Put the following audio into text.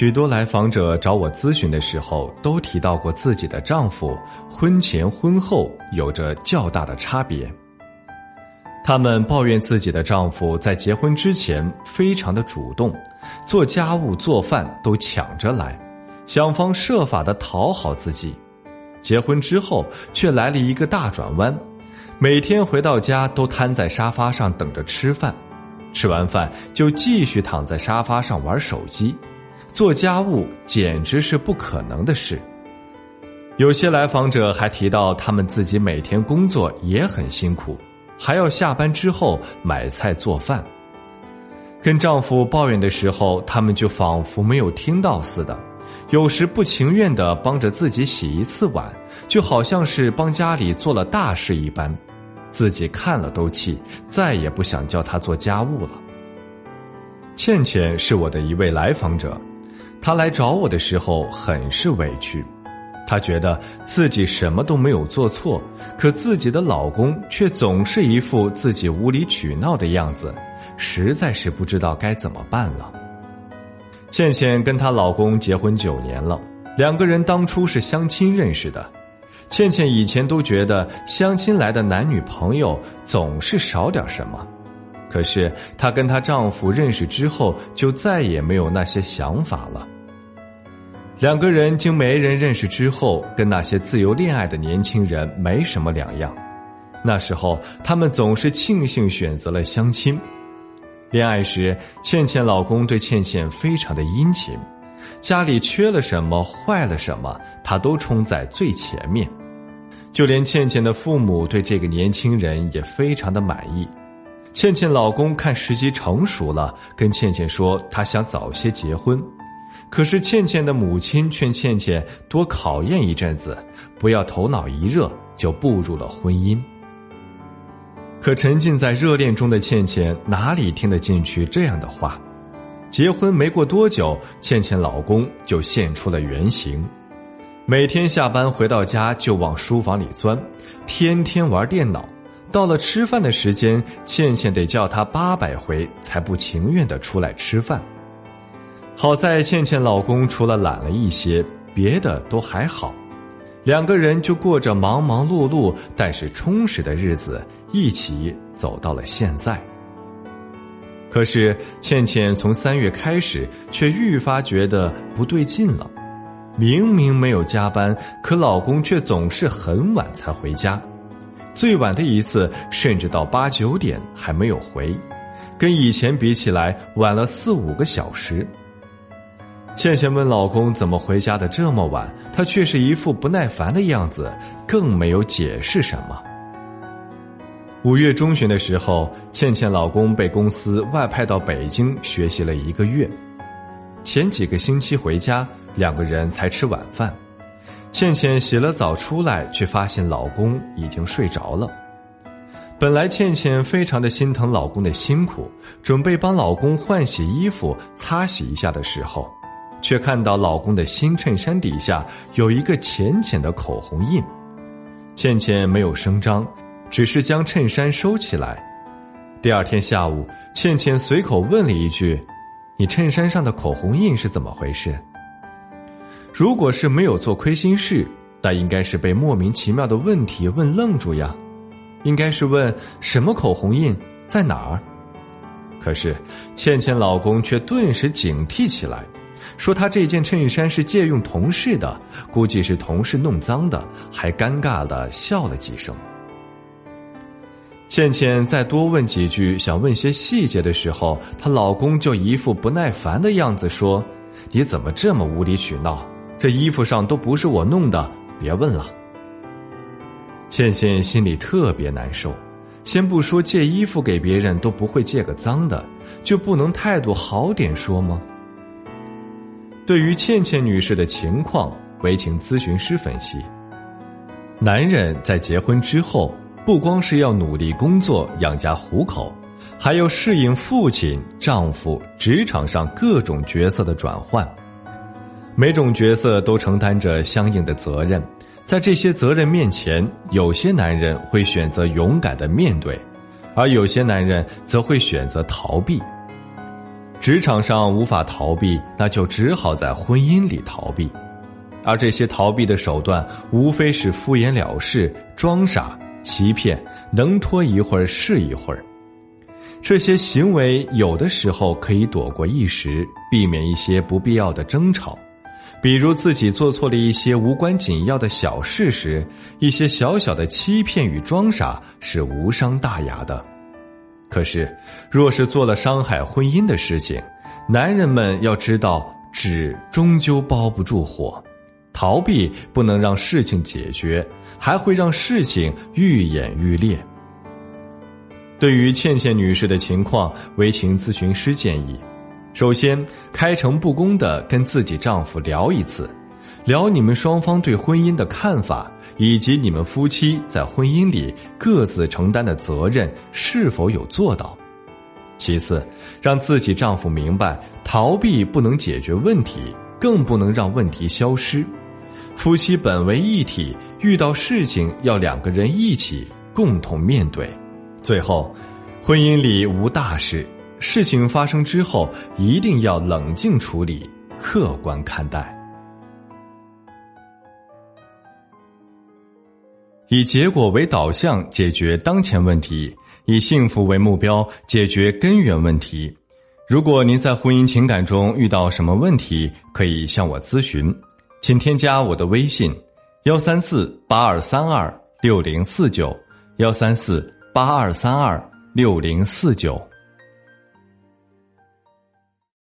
许多来访者找我咨询的时候，都提到过自己的丈夫婚前婚后有着较大的差别。他们抱怨自己的丈夫在结婚之前非常的主动，做家务做饭都抢着来，想方设法的讨好自己；结婚之后却来了一个大转弯，每天回到家都瘫在沙发上等着吃饭，吃完饭就继续躺在沙发上玩手机。做家务简直是不可能的事。有些来访者还提到，他们自己每天工作也很辛苦，还要下班之后买菜做饭。跟丈夫抱怨的时候，他们就仿佛没有听到似的，有时不情愿的帮着自己洗一次碗，就好像是帮家里做了大事一般，自己看了都气，再也不想叫他做家务了。倩倩是我的一位来访者。她来找我的时候很是委屈，她觉得自己什么都没有做错，可自己的老公却总是一副自己无理取闹的样子，实在是不知道该怎么办了。倩倩跟她老公结婚九年了，两个人当初是相亲认识的。倩倩以前都觉得相亲来的男女朋友总是少点什么。可是她跟她丈夫认识之后，就再也没有那些想法了。两个人经媒人认识之后，跟那些自由恋爱的年轻人没什么两样。那时候，他们总是庆幸选择了相亲。恋爱时，倩倩老公对倩倩非常的殷勤，家里缺了什么、坏了什么，他都冲在最前面。就连倩倩的父母对这个年轻人也非常的满意。倩倩老公看时机成熟了，跟倩倩说他想早些结婚，可是倩倩的母亲劝倩倩多考验一阵子，不要头脑一热就步入了婚姻。可沉浸在热恋中的倩倩哪里听得进去这样的话？结婚没过多久，倩倩老公就现出了原形，每天下班回到家就往书房里钻，天天玩电脑。到了吃饭的时间，倩倩得叫他八百回才不情愿的出来吃饭。好在倩倩老公除了懒了一些，别的都还好，两个人就过着忙忙碌碌但是充实的日子，一起走到了现在。可是倩倩从三月开始，却愈发觉得不对劲了，明明没有加班，可老公却总是很晚才回家。最晚的一次，甚至到八九点还没有回，跟以前比起来晚了四五个小时。倩倩问老公怎么回家的这么晚，他却是一副不耐烦的样子，更没有解释什么。五月中旬的时候，倩倩老公被公司外派到北京学习了一个月，前几个星期回家，两个人才吃晚饭。倩倩洗了澡出来，却发现老公已经睡着了。本来倩倩非常的心疼老公的辛苦，准备帮老公换洗衣服、擦洗一下的时候，却看到老公的新衬衫底下有一个浅浅的口红印。倩倩没有声张，只是将衬衫收起来。第二天下午，倩倩随口问了一句：“你衬衫上的口红印是怎么回事？”如果是没有做亏心事，那应该是被莫名其妙的问题问愣住呀，应该是问什么口红印在哪儿。可是倩倩老公却顿时警惕起来，说他这件衬衫是借用同事的，估计是同事弄脏的，还尴尬的笑了几声。倩倩再多问几句，想问些细节的时候，她老公就一副不耐烦的样子说：“你怎么这么无理取闹？”这衣服上都不是我弄的，别问了。倩倩心里特别难受，先不说借衣服给别人都不会借个脏的，就不能态度好点说吗？对于倩倩女士的情况，为请咨询师分析。男人在结婚之后，不光是要努力工作养家糊口，还要适应父亲、丈夫、职场上各种角色的转换。每种角色都承担着相应的责任，在这些责任面前，有些男人会选择勇敢的面对，而有些男人则会选择逃避。职场上无法逃避，那就只好在婚姻里逃避。而这些逃避的手段，无非是敷衍了事、装傻、欺骗，能拖一会儿是一会儿。这些行为有的时候可以躲过一时，避免一些不必要的争吵。比如自己做错了一些无关紧要的小事时，一些小小的欺骗与装傻是无伤大雅的。可是，若是做了伤害婚姻的事情，男人们要知道，纸终究包不住火。逃避不能让事情解决，还会让事情愈演愈烈。对于倩倩女士的情况，为情咨询师建议：首先，开诚布公的跟自己丈夫聊一次，聊你们双方对婚姻的看法，以及你们夫妻在婚姻里各自承担的责任是否有做到。其次，让自己丈夫明白，逃避不能解决问题，更不能让问题消失。夫妻本为一体，遇到事情要两个人一起共同面对。最后，婚姻里无大事，事情发生之后一定要冷静处理，客观看待，以结果为导向解决当前问题，以幸福为目标解决根源问题。如果您在婚姻情感中遇到什么问题，可以向我咨询。请添加我的微信：幺三四八二三二六零四九，幺三四八二三二六零四九。